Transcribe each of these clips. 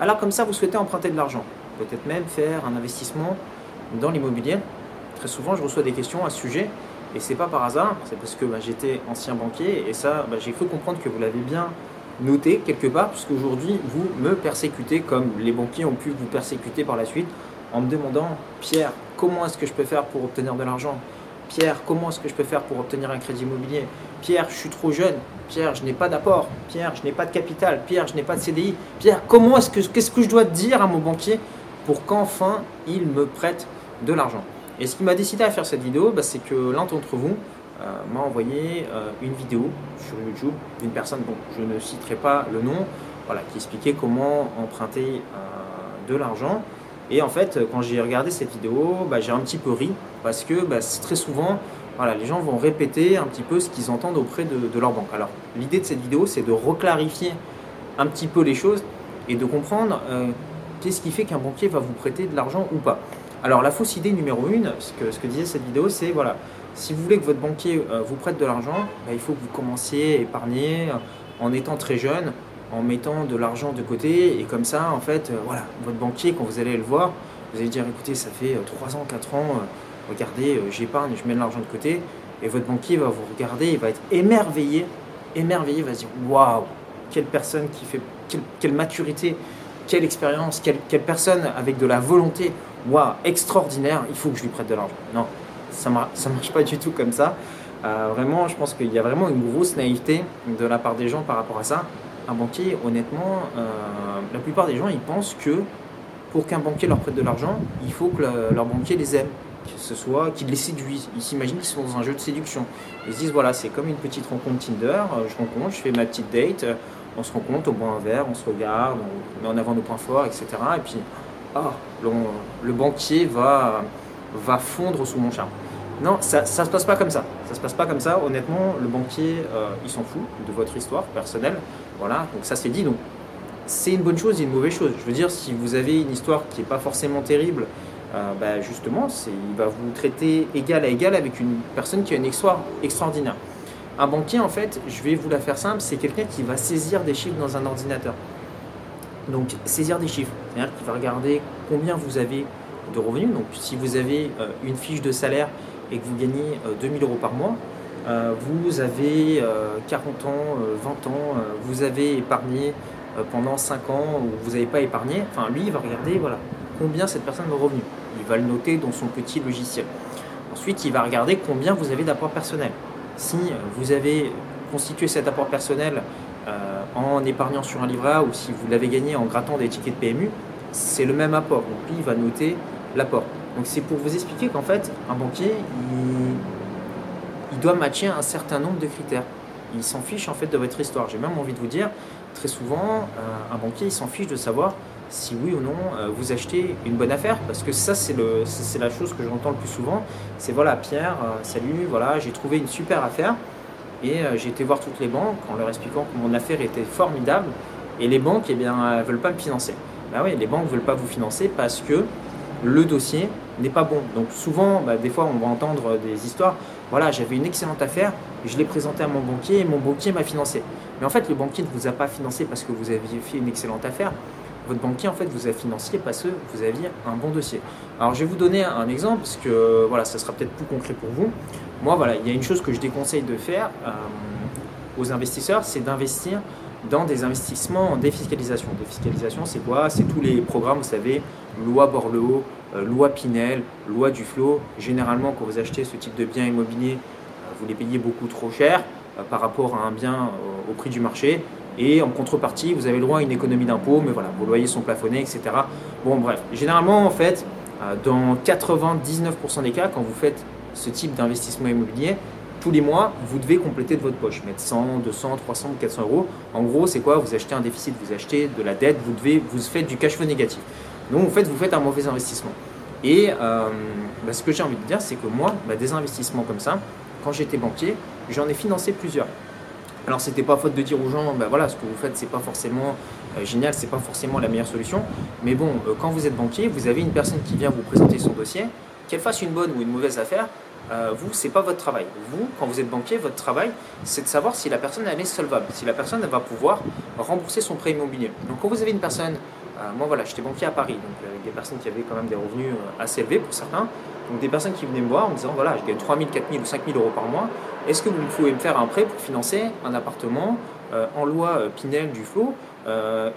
Alors comme ça, vous souhaitez emprunter de l'argent, peut-être même faire un investissement dans l'immobilier. Très souvent, je reçois des questions à ce sujet, et c'est pas par hasard, c'est parce que bah, j'étais ancien banquier, et ça, bah, j'ai cru comprendre que vous l'avez bien noté quelque part, puisqu'aujourd'hui, vous me persécutez comme les banquiers ont pu vous persécuter par la suite, en me demandant, Pierre, comment est-ce que je peux faire pour obtenir de l'argent? Pierre, comment est-ce que je peux faire pour obtenir un crédit immobilier? Pierre, je suis trop jeune. Pierre, je n'ai pas d'apport. Pierre, je n'ai pas de capital. Pierre, je n'ai pas de CDI. Pierre, comment est-ce que qu'est-ce que je dois dire à mon banquier pour qu'enfin il me prête de l'argent? Et ce qui m'a décidé à faire cette vidéo, bah, c'est que l'un d'entre vous euh, m'a envoyé euh, une vidéo sur YouTube d'une personne dont je ne citerai pas le nom, voilà, qui expliquait comment emprunter euh, de l'argent. Et en fait, quand j'ai regardé cette vidéo, bah, j'ai un petit peu ri parce que bah, très souvent, les gens vont répéter un petit peu ce qu'ils entendent auprès de, leur banque. Alors, l'idée de cette vidéo, c'est de reclarifier un petit peu les choses et de comprendre euh, qu'est-ce qui fait qu'un banquier va vous prêter de l'argent ou pas. Alors, la fausse idée numéro une, ce que, disait cette vidéo, c'est voilà, si vous voulez que votre banquier euh, vous prête de l'argent, bah, il faut que vous commenciez à épargner euh, en étant très jeune, en mettant de l'argent de côté. Et comme ça, en fait, voilà, votre banquier, quand vous allez le voir, vous allez dire écoutez, ça fait 3 ans, 4 ans regardez, euh, j'épargne, je mets de l'argent de côté, et votre banquier va vous regarder, il va être émerveillé, émerveillé, il va se dire waouh, quelle personne qui fait, quelle, maturité, quelle expérience, quelle, personne avec de la volonté, waouh, extraordinaire, il faut que je lui prête de l'argent. Non, ça ne marche pas du tout comme ça. Euh, vraiment, je pense qu'il y a vraiment une grosse naïveté de la part des gens par rapport à ça. Un banquier, honnêtement, euh, la plupart des gens, ils pensent que pour qu'un banquier leur prête de l'argent, il faut que leur banquier les aime que ce soit qu'ils les séduisent. Ils s'imaginent qu'ils sont dans un jeu de séduction. Ils se disent voilà, c'est comme une petite rencontre Tinder. Euh, je rencontre, je fais ma petite date, euh, on se rencontre, on boit un verre, on se regarde, on met en avant nos points forts, etc. Et puis, ah, le, banquier va, va fondre sous mon charme. Non, ça ne se passe pas comme ça. Ça se passe pas comme ça. Honnêtement, le banquier, il s'en fout de votre histoire personnelle. Voilà, donc ça c'est dit. Donc, c'est une bonne chose et une mauvaise chose. Je veux dire, si vous avez une histoire qui n'est pas forcément terrible euh, bah, justement, il va vous traiter égal à égal avec une personne qui a une histoire extraordinaire. Un banquier, en fait, je vais vous la faire simple, c'est quelqu'un qui va saisir des chiffres dans un ordinateur. Donc, saisir des chiffres, c'est-à-dire qu'il va regarder combien vous avez de revenus. Donc, si vous avez euh, une fiche de salaire et que vous gagnez 2000 euh, euros par mois, vous avez 40 ans, 20 ans, vous avez épargné pendant 5 ans ou vous n'avez pas épargné, enfin, lui, il va regarder, voilà, combien cette personne a de revenus. Il va le noter dans son petit logiciel. Ensuite, il va regarder combien vous avez d'apport personnel. Si vous avez constitué cet apport personnel euh, en épargnant sur un livret A ou si vous l'avez gagné en grattant des tickets de PMU, c'est le même apport. Donc lui, il va noter l'apport. Donc c'est pour vous expliquer qu'en fait, un banquier, il, doit matcher un certain nombre de critères. Il s'en fiche en fait de votre histoire. J'ai même envie de vous dire, très souvent, euh, un banquier, il s'en fiche de savoir si oui ou non euh, vous achetez une bonne affaire. Parce que ça c'est la chose que j'entends le plus souvent. C'est voilà Pierre euh, salut voilà j'ai trouvé une super affaire. Et j'ai été voir toutes les banques en leur expliquant que mon affaire était formidable. Et les banques eh bien veulent pas me financer. Bah oui les banques veulent pas vous financer parce que le dossier n'est pas bon donc souvent bah, des fois on va entendre des histoires voilà j'avais une excellente affaire je l'ai présentée à mon banquier et mon banquier m'a financé mais en fait le banquier ne vous a pas financé parce que vous aviez fait une excellente affaire votre banquier en fait vous a financé parce que vous aviez un bon dossier. Alors je vais vous donner un exemple parce que voilà, ça sera peut-être plus concret pour vous. Moi voilà, il y a une chose que je déconseille de faire euh, aux investisseurs, c'est d'investir dans des investissements en défiscalisation. Défiscalisation, c'est quoi? C'est tous les programmes, vous savez, loi Borloo, loi Pinel, loi Duflo. Généralement, quand vous achetez ce type de biens immobiliers, euh, vous les payez beaucoup trop cher par rapport à un bien au prix du marché. Et en contrepartie, vous avez le droit à une économie d'impôt, mais voilà, vos loyers sont plafonnés, etc. Bon, bref. Généralement, en fait, euh, dans 99% des cas, quand vous faites ce type d'investissement immobilier, tous les mois, vous devez compléter de votre poche, mettre 100, 200, 300 400 euros. En gros, c'est quoi? Vous achetez un déficit, vous achetez de la dette, vous devez, vous faites du cash flow négatif. Donc, vous faites un mauvais investissement. Et euh, bah, ce que j'ai envie de dire, c'est que moi, bah, des investissements comme ça, quand j'étais banquier, j'en ai financé plusieurs. Alors c'était pas faute de dire aux gens, ben voilà, ce que vous faites c'est pas forcément euh, génial, c'est pas forcément la meilleure solution. Mais bon, euh, quand vous êtes banquier, vous avez une personne qui vient vous présenter son dossier, qu'elle fasse une bonne ou une mauvaise affaire, euh, vous, c'est pas votre travail. Vous, quand vous êtes banquier, votre travail, c'est de savoir si la personne est solvable, si la personne va pouvoir rembourser son prêt immobilier. Donc quand vous avez une personne moi voilà, j'étais banquier à Paris, donc avec des personnes qui avaient quand même des revenus assez élevés pour certains. Donc des personnes qui venaient me voir en me disant voilà, je gagne 3 000, 4 000 ou 5 000 euros par mois. Est-ce que vous pouvez me faire un prêt pour financer un appartement en loi Pinel du Flot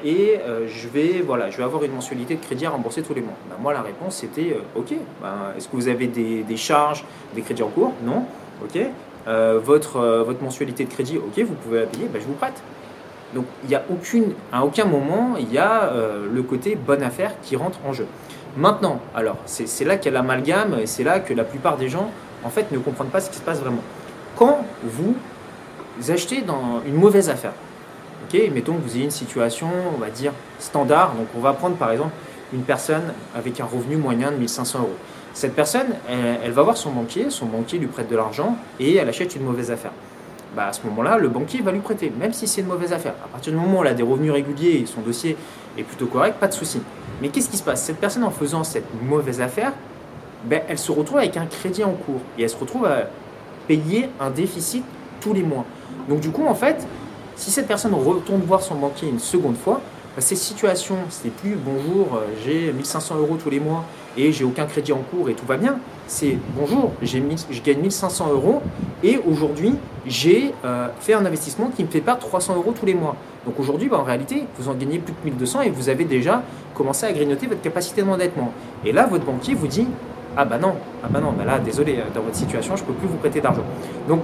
et je vais voilà, je vais avoir une mensualité de crédit à rembourser tous les mois? Ben, moi la réponse c'était ok. Ben, est-ce que vous avez des, des, charges, des crédits en cours? Non. Ok. votre, votre mensualité de crédit, ok, vous pouvez la payer, ben, je vous prête. Donc il y a aucune, à aucun moment il y a le côté bonne affaire qui rentre en jeu. Maintenant, alors, c'est là qu'il y a l'amalgame et c'est là que la plupart des gens, en fait, ne comprennent pas ce qui se passe vraiment. Quand vous achetez dans une mauvaise affaire, ok, mettons que vous ayez une situation, on va dire, standard, donc on va prendre par exemple une personne avec un revenu moyen de 1500 euros. Cette personne, elle, va voir son banquier, son banquier lui prête de l'argent et elle achète une mauvaise affaire. Bah à ce moment-là, le banquier va lui prêter, même si c'est une mauvaise affaire. À partir du moment où elle a des revenus réguliers et son dossier est plutôt correct, pas de souci. Mais qu'est-ce qui se passe? Cette personne, en faisant cette mauvaise affaire, ben, elle se retrouve avec un crédit en cours et elle se retrouve à payer un déficit tous les mois. Donc du coup, en fait, si cette personne retourne voir son banquier une seconde fois, ben, ces situations, c'est plus bonjour, euh, j'ai 1500 euros tous les mois et j'ai aucun crédit en cours et tout va bien. C'est bonjour, je gagne 1500 euros et aujourd'hui j'ai euh, fait un investissement qui me fait pas 300 euros tous les mois. Donc aujourd'hui, bah, en réalité, vous en gagnez plus de 1200 et vous avez déjà commencé à grignoter votre capacité d'endettement. Et là, votre banquier vous dit Ah bah non, ah bah non, bah là, désolé, euh, dans votre situation, je ne peux plus vous prêter d'argent. Donc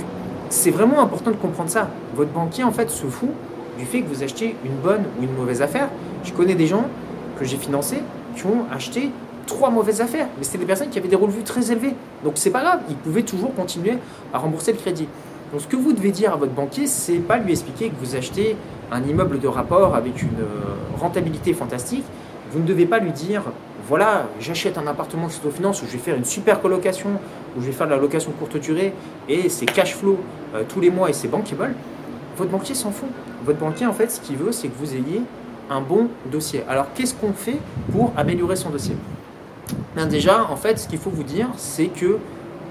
c'est vraiment important de comprendre ça. Votre banquier, en fait, se fout du fait que vous achetiez une bonne ou une mauvaise affaire. Je connais des gens que j'ai financés qui ont acheté trois mauvaises affaires, mais c'était des personnes qui avaient des revenus très élevés. Donc c'est pas grave, ils pouvaient toujours continuer à rembourser le crédit. Donc ce que vous devez dire à votre banquier, c'est pas lui expliquer que vous achetez un immeuble de rapport avec une euh, rentabilité fantastique. Vous ne devez pas lui dire voilà, j'achète un appartement finance où je vais faire une super colocation, où je vais faire de la location courte durée et c'est cash flow euh, tous les mois et c'est bankable. Votre banquier s'en fout. Votre banquier, en fait, ce qu'il veut, c'est que vous ayez un bon dossier. Alors, qu'est-ce qu'on fait pour améliorer son dossier? Déjà, en fait, ce qu'il faut vous dire, c'est que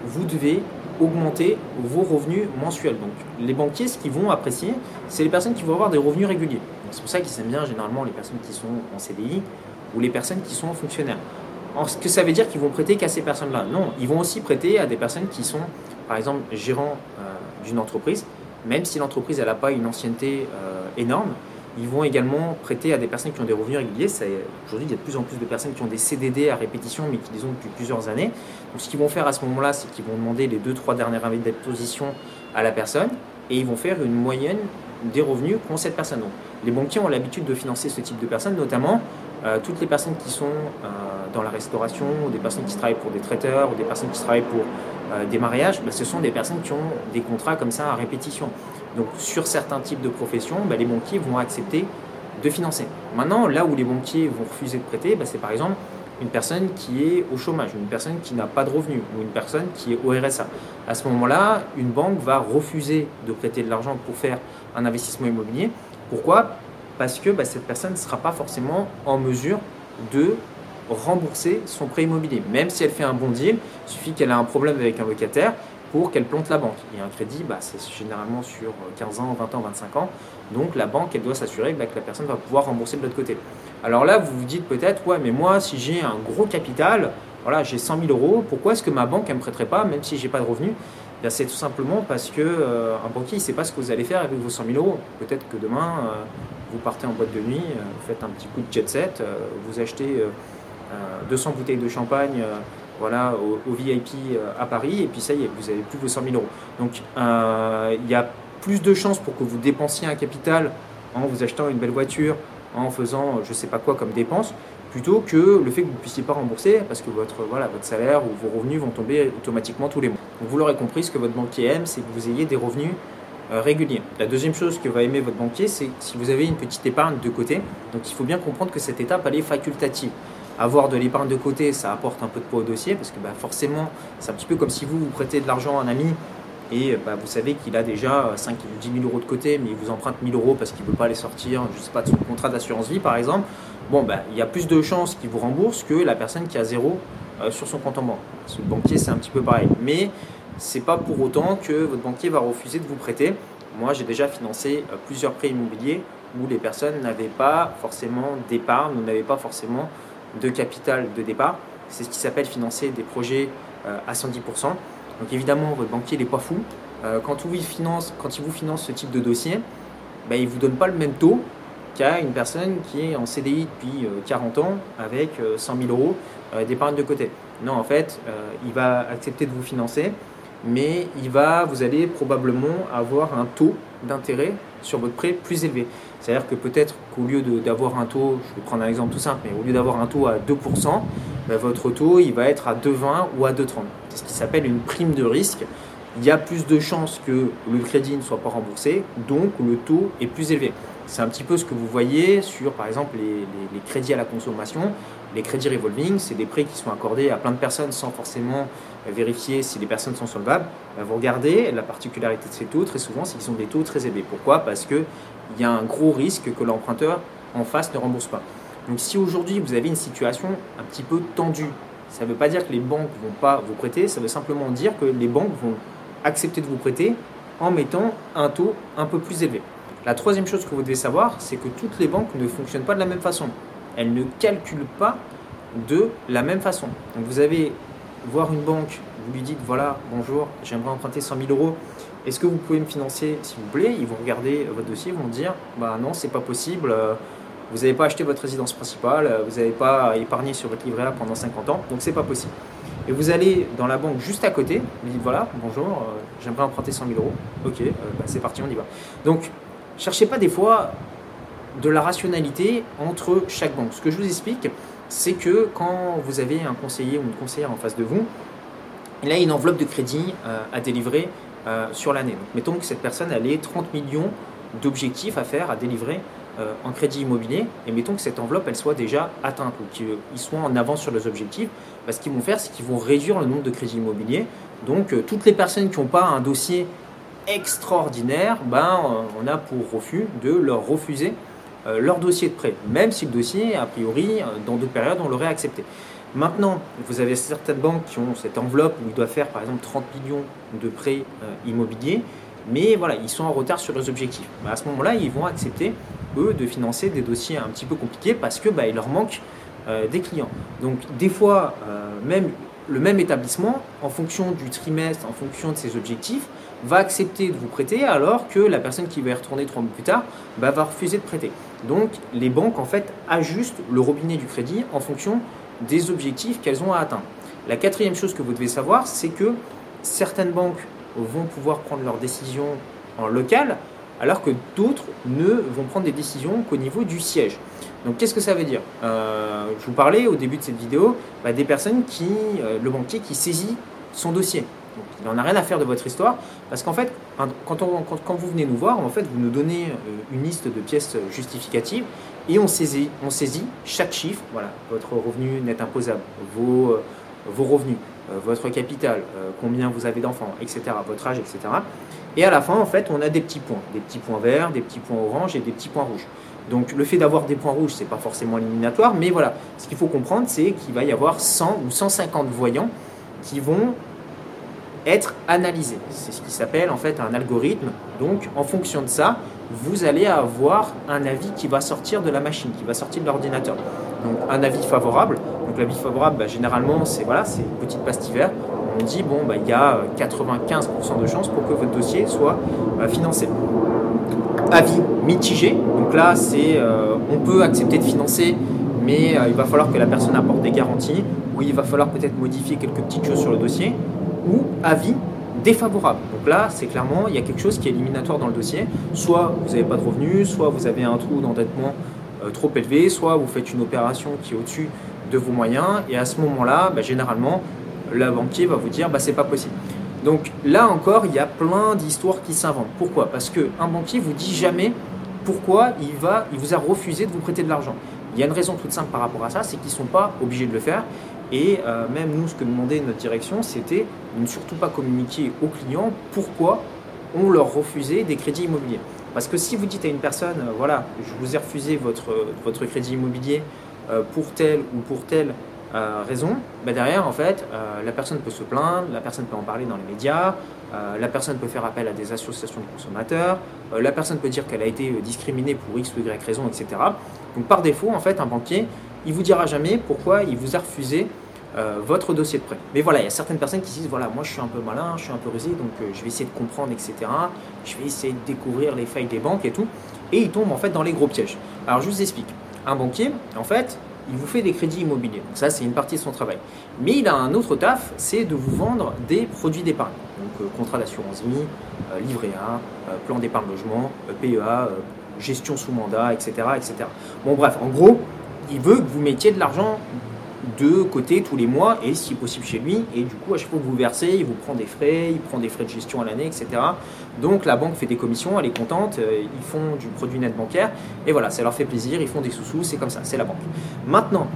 vous devez augmenter vos revenus mensuels. Donc les banquiers, ce qu'ils vont apprécier, c'est les personnes qui vont avoir des revenus réguliers. C'est pour ça qu'ils aiment bien généralement les personnes qui sont en CDI ou les personnes qui sont fonctionnaires. Alors, ce que ça veut dire qu'ils vont prêter qu'à ces personnes-là? Non, ils vont aussi prêter à des personnes qui sont, par exemple, gérants euh, d'une entreprise, même si l'entreprise n'a pas une ancienneté euh, énorme, ils vont également prêter à des personnes qui ont des revenus réguliers. Aujourd'hui, il y a de plus en plus de personnes qui ont des CDD à répétition, mais qui les ont depuis plusieurs années. Donc, ce qu'ils vont faire à ce moment-là, c'est qu'ils vont demander les deux, trois dernières années d'imposition à la personne et ils vont faire une moyenne des revenus qu'ont cette personne. Donc, les banquiers ont l'habitude de financer ce type de personnes, notamment euh, toutes les personnes qui sont euh, dans la restauration, ou des personnes qui travaillent pour des traiteurs, ou des personnes qui travaillent pour euh, des mariages, ben, ce sont des personnes qui ont des contrats comme ça à répétition. Donc sur certains types de professions, ben, les banquiers vont accepter de financer. Maintenant, là où les banquiers vont refuser de prêter, ben, c'est par exemple une personne qui est au chômage, une personne qui n'a pas de revenus ou une personne qui est au RSA. À ce moment-là, une banque va refuser de prêter de l'argent pour faire un investissement immobilier. Pourquoi? Parce que cette personne ne sera pas forcément en mesure de rembourser son prêt immobilier. Même si elle fait un bon deal, il suffit qu'elle ait un problème avec un locataire pour qu'elle plante la banque. Et un crédit, bah, c'est généralement sur 15 ans, 20 ans, 25 ans. Donc la banque, elle doit s'assurer bah, que la personne va pouvoir rembourser de l'autre côté. Alors là, vous vous dites peut-être, ouais, mais moi, si j'ai un gros capital, voilà, j'ai 100 000 euros, pourquoi est-ce que ma banque, elle ne me prêterait pas, même si j'ai pas de revenus? Eh C'est tout simplement parce que euh, un banquier, il ne sait pas ce que vous allez faire avec vos 100 000 euros. Peut-être que demain, euh, vous partez en boîte de nuit, euh, vous faites un petit coup de jet set, vous achetez 200 bouteilles de champagne voilà, au, VIP euh, à Paris, et puis ça y est, vous avez plus vos 100 000 euros. Donc euh, il y a plus de chances pour que vous dépensiez un capital en vous achetant une belle voiture, en faisant je ne sais pas quoi comme dépense, plutôt que le fait que vous ne puissiez pas rembourser parce que votre, voilà, votre salaire ou vos revenus vont tomber automatiquement tous les mois. Donc vous l'aurez compris, ce que votre banquier aime, c'est que vous ayez des revenus euh, réguliers. La deuxième chose que va aimer votre banquier, c'est si vous avez une petite épargne de côté. Donc il faut bien comprendre que cette étape, elle est facultative avoir de l'épargne de côté, ça apporte un peu de poids au dossier parce que bah, forcément, c'est un petit peu comme si vous vous prêtez de l'argent à un ami et bah, vous savez qu'il a déjà 5 ou 10 000 euros de côté, mais il vous emprunte 1000 euros parce qu'il ne peut pas les sortir, je sais pas, de son contrat d'assurance vie par exemple. Bon, bah, il y a plus de chances qu'il vous rembourse que la personne qui a zéro euh, sur son compte en banque. Le banquier, c'est un petit peu pareil. Mais c'est pas pour autant que votre banquier va refuser de vous prêter. Moi, j'ai déjà financé euh, plusieurs prêts immobiliers où les personnes n'avaient pas forcément d'épargne n'avaient pas forcément de capital de départ. C'est ce qui s'appelle financer des projets à 110%. Donc évidemment, votre banquier n'est pas fou. Quand il, vous finance, quand vous finance ce type de dossier, ben, il ne vous donne pas le même taux qu'à une personne qui est en CDI depuis 40 ans avec 100 000 euros d'épargne de côté. Non, en fait, il va accepter de vous financer mais il va, vous allez probablement avoir un taux d'intérêt sur votre prêt plus élevé. C'est-à-dire que peut-être qu'au lieu d'avoir un taux, je vais prendre un exemple tout simple, mais au lieu d'avoir un taux à 2%, ben, votre taux il va être à 2,20 ou à 2,30. C'est ce qui s'appelle une prime de risque. Il y a plus de chances que le crédit ne soit pas remboursé, donc le taux est plus élevé. C'est un petit peu ce que vous voyez sur, par exemple, les crédits à la consommation. Les crédits revolving, c'est des prêts qui sont accordés à plein de personnes sans forcément vérifier si les personnes sont solvables. Ben, vous regardez, la particularité de ces taux, très souvent, c'est qu'ils ont des taux très élevés. Pourquoi? Parce qu'il y a un gros risque que l'emprunteur en face ne rembourse pas. Donc si aujourd'hui vous avez une situation un petit peu tendue, ça ne veut pas dire que les banques ne vont pas vous prêter, ça veut simplement dire que les banques vont accepter de vous prêter en mettant un taux un peu plus élevé. La troisième chose que vous devez savoir, c'est que toutes les banques ne fonctionnent pas de la même façon elle ne calcule pas de la même façon. Donc vous allez voir une banque, vous lui dites voilà, bonjour, j'aimerais emprunter 100 000 euros, est-ce que vous pouvez me financer s'il vous plaît? Ils vont regarder votre dossier, ils vont dire bah non, c'est pas possible, vous n'avez pas acheté votre résidence principale, vous n'avez pas épargné sur votre livret A pendant 50 ans, donc c'est pas possible. Et vous allez dans la banque juste à côté, vous dites voilà, bonjour, euh, j'aimerais emprunter 100 000 euros, ok, euh, bah, c'est parti, on y va. Donc cherchez pas des fois de la rationalité entre chaque banque. Ce que je vous explique, c'est que quand vous avez un conseiller ou une conseillère en face de vous, il a une enveloppe de crédit euh, à délivrer euh, sur l'année. Mettons que cette personne elle ait 30 millions d'objectifs à faire, à délivrer euh, en crédit immobilier, et mettons que cette enveloppe soit déjà atteinte ou qu'ils soient en avance sur les objectifs, bah, ce qu'ils vont faire, c'est qu'ils vont réduire le nombre de crédits immobiliers. Donc, toutes les personnes qui n'ont pas un dossier extraordinaire, ben, on a pour refus de leur refuser euh, leur dossier de prêt, même si le dossier, a priori, euh, dans d'autres périodes, on l'aurait accepté. Maintenant, vous avez certaines banques qui ont cette enveloppe où ils doivent faire par exemple 30 millions de prêts euh, immobiliers, mais voilà, ils sont en retard sur leurs objectifs. Bah, à ce moment-là, ils vont accepter, eux, de financer des dossiers un petit peu compliqués parce que bah, leur manque des clients. Donc des fois, même le même établissement, en fonction du trimestre, en fonction de ses objectifs, va accepter de vous prêter alors que la personne qui va y retourner trois mois plus tard bah, va refuser de prêter. Donc les banques en fait ajustent le robinet du crédit en fonction des objectifs qu'elles ont à atteindre. La quatrième chose que vous devez savoir, c'est que certaines banques vont pouvoir prendre leurs décisions en local alors que d'autres ne vont prendre des décisions qu'au niveau du siège. Donc qu'est-ce que ça veut dire? Euh, Je vous parlais au début de cette vidéo bah, des personnes qui, euh, le banquier qui saisit son dossier. il n'en a rien à faire de votre histoire, parce qu'en fait, quand, vous venez nous voir, en fait, vous nous donnez euh, une liste de pièces justificatives et on saisit, chaque chiffre, voilà, votre revenu net imposable, vos, vos revenus, votre capital, combien vous avez d'enfants, etc., votre âge, etc. Et à la fin, en fait, on a des petits points, des petits points verts, des petits points orange et des petits points rouges. Donc le fait d'avoir des points rouges, ce n'est pas forcément éliminatoire, mais voilà, ce qu'il faut comprendre, c'est qu'il va y avoir 100 ou 150 voyants qui vont être analysés. C'est ce qui s'appelle en fait un algorithme. Donc en fonction de ça, vous allez avoir un avis qui va sortir de la machine, qui va sortir de l'ordinateur. Donc un avis favorable. Donc l'avis favorable, bah, généralement, c'est voilà, c'est une petite pastille verte. On dit bon, bah, il y a 95% de chances pour que votre dossier soit euh, financé avis mitigé. Donc là, c'est euh, on peut accepter de financer, mais euh, il va falloir que la personne apporte des garanties, ou il va falloir peut-être modifier quelques petites choses sur le dossier, ou avis défavorable. Donc là, c'est clairement, il y a quelque chose qui est éliminatoire dans le dossier. Soit vous n'avez pas de revenus, soit vous avez un trou d'endettement euh, trop élevé, soit vous faites une opération qui est au-dessus de vos moyens, et à ce moment-là, bah, généralement, le banquier va vous dire, bah, c'est pas possible. Donc là encore, il y a plein d'histoires qui s'inventent. Pourquoi? Parce qu'un banquier vous dit jamais pourquoi il, va, il vous a refusé de vous prêter de l'argent. Il y a une raison toute simple par rapport à ça, c'est qu'ils ne sont pas obligés de le faire. Et euh, même nous, ce que demandait notre direction, c'était de ne surtout pas communiquer aux clients pourquoi on leur refusait des crédits immobiliers. Parce que si vous dites à une personne, euh, voilà, je vous ai refusé votre, votre crédit immobilier euh, pour telle ou pour telle raison, bah, derrière, en fait, la personne peut se plaindre, la personne peut en parler dans les médias, la personne peut faire appel à des associations de consommateurs, la personne peut dire qu'elle a été discriminée pour X ou Y raison, etc. Donc par défaut, en fait, un banquier, il vous dira jamais pourquoi il vous a refusé votre dossier de prêt. Mais voilà, il y a certaines personnes qui disent, voilà, moi je suis un peu malin, je suis un peu rusé, donc je vais essayer de comprendre, etc. Je vais essayer de découvrir les failles des banques et tout. Et il tombe en fait dans les gros pièges. Alors je vous explique. Un banquier, en fait, il vous fait des crédits immobiliers. Donc ça, c'est une partie de son travail. Mais il a un autre taf, c'est de vous vendre des produits d'épargne. Donc euh, contrat d'assurance vie, euh, livret A, euh, plan d'épargne logement, PEA, gestion sous mandat, etc., etc. Bon bref, en gros, il veut que vous mettiez de l'argent de côté tous les mois et si possible chez lui. Et du coup, à chaque fois que vous versez, il vous prend des frais, il prend des frais de gestion à l'année, etc. Donc la banque fait des commissions, elle est contente, euh, ils font du produit net bancaire et voilà, ça leur fait plaisir, ils font des sous-sous, c'est comme ça, c'est la banque. Maintenant,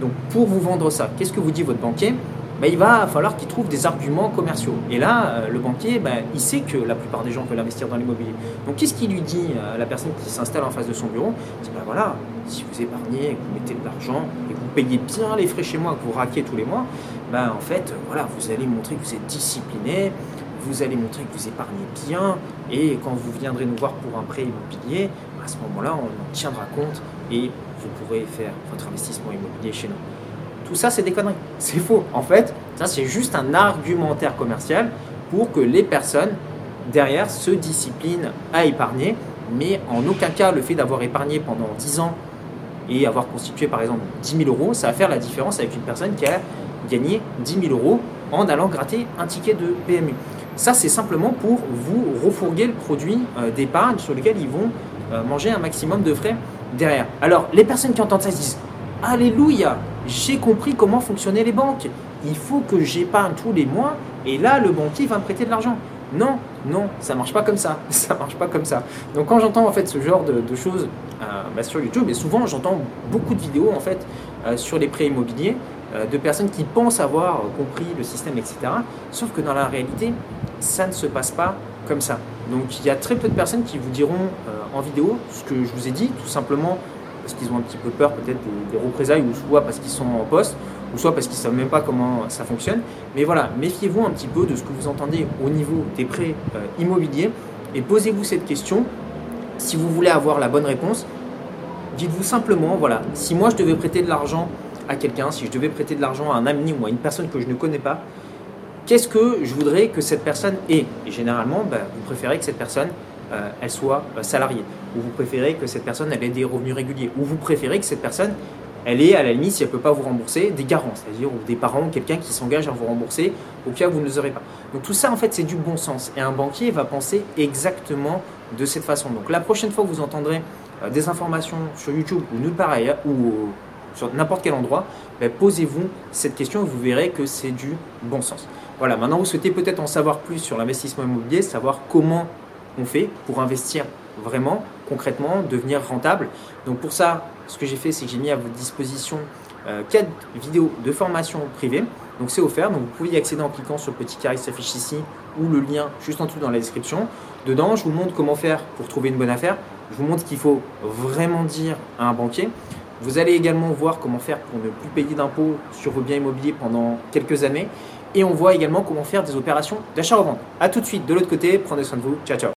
donc pour vous vendre ça, qu'est-ce que vous dit votre banquier? Ben, il va falloir qu'il trouve des arguments commerciaux. Et là, euh, le banquier, ben, il sait que la plupart des gens veulent investir dans l'immobilier. Donc qu'est-ce qu'il lui dit à la personne qui s'installe en face de son bureau? Il ben voilà, si vous épargnez, que vous mettez de l'argent et que vous payez bien les frais chez moi, que vous raquez tous les mois, ben, en fait, voilà, vous allez montrer que vous êtes discipliné, vous allez montrer que vous épargnez bien, et quand vous viendrez nous voir pour un prêt immobilier, à ce moment-là, on en tiendra compte et vous pourrez faire votre investissement immobilier chez nous. Tout ça, c'est des conneries. C'est faux. En fait, ça, c'est juste un argumentaire commercial pour que les personnes derrière se disciplinent à épargner. Mais en aucun cas, le fait d'avoir épargné pendant 10 ans et avoir constitué par exemple 10 000 euros, ça va faire la différence avec une personne qui a gagné 10 000 euros en allant gratter un ticket de PMU. Ça, c'est simplement pour vous refourguer le produit euh, d'épargne sur lequel ils vont euh, manger un maximum de frais derrière. Alors, les personnes qui entendent ça disent Alléluia, j'ai compris comment fonctionnaient les banques. Il faut que j'épargne tous les mois et là, le banquier va me prêter de l'argent. Non, non, ça marche pas comme ça. Ça marche pas comme ça. Donc quand j'entends en fait ce genre de, choses euh, bah, sur YouTube, et souvent j'entends beaucoup de vidéos en fait euh, sur les prêts immobiliers euh, de personnes qui pensent avoir compris le système, etc. Sauf que dans la réalité, ça ne se passe pas comme ça. Donc il y a très peu de personnes qui vous diront en vidéo ce que je vous ai dit, tout simplement parce qu'ils ont un petit peu peur peut-être des, représailles, ou soit parce qu'ils sont en poste, ou soit parce qu'ils ne savent même pas comment ça fonctionne. Mais voilà, méfiez-vous un petit peu de ce que vous entendez au niveau des prêts euh, immobiliers et posez-vous cette question. Si vous voulez avoir la bonne réponse, dites-vous simplement, voilà, si moi je devais prêter de l'argent à quelqu'un, si je devais prêter de l'argent à un ami ou à une personne que je ne connais pas, qu'est-ce que je voudrais que cette personne ait? Et généralement, ben, vous préférez que cette personne euh, elle soit euh, salariée, ou vous préférez que cette personne ait des revenus réguliers, ou vous préférez que cette personne elle ait à la limite, si elle ne peut pas vous rembourser, des garants, c'est-à-dire des parents, quelqu'un qui s'engage à vous rembourser au cas où vous ne les aurez pas. Donc tout ça, en fait, c'est du bon sens. Et un banquier va penser exactement de cette façon. Donc la prochaine fois que vous entendrez euh, des informations sur YouTube ou nulle part ailleurs, ou sur n'importe quel endroit, ben, posez-vous cette question et vous verrez que c'est du bon sens. Voilà, maintenant vous souhaitez peut-être en savoir plus sur l'investissement immobilier, savoir comment on fait pour investir vraiment, concrètement, devenir rentable. Donc pour ça, ce que j'ai fait, c'est que j'ai mis à votre disposition euh, 4 vidéos de formation privée. Donc c'est offert, donc vous pouvez y accéder en cliquant sur le petit carré qui s'affiche ici ou le lien juste en dessous dans la description. Dedans, je vous montre comment faire pour trouver une bonne affaire. Je vous montre qu'il faut vraiment dire à un banquier. Vous allez également voir comment faire pour ne plus payer d'impôts sur vos biens immobiliers pendant quelques années. Et on voit également comment faire des opérations d'achat-revente. A tout de suite de l'autre côté, prenez soin de vous. Ciao ciao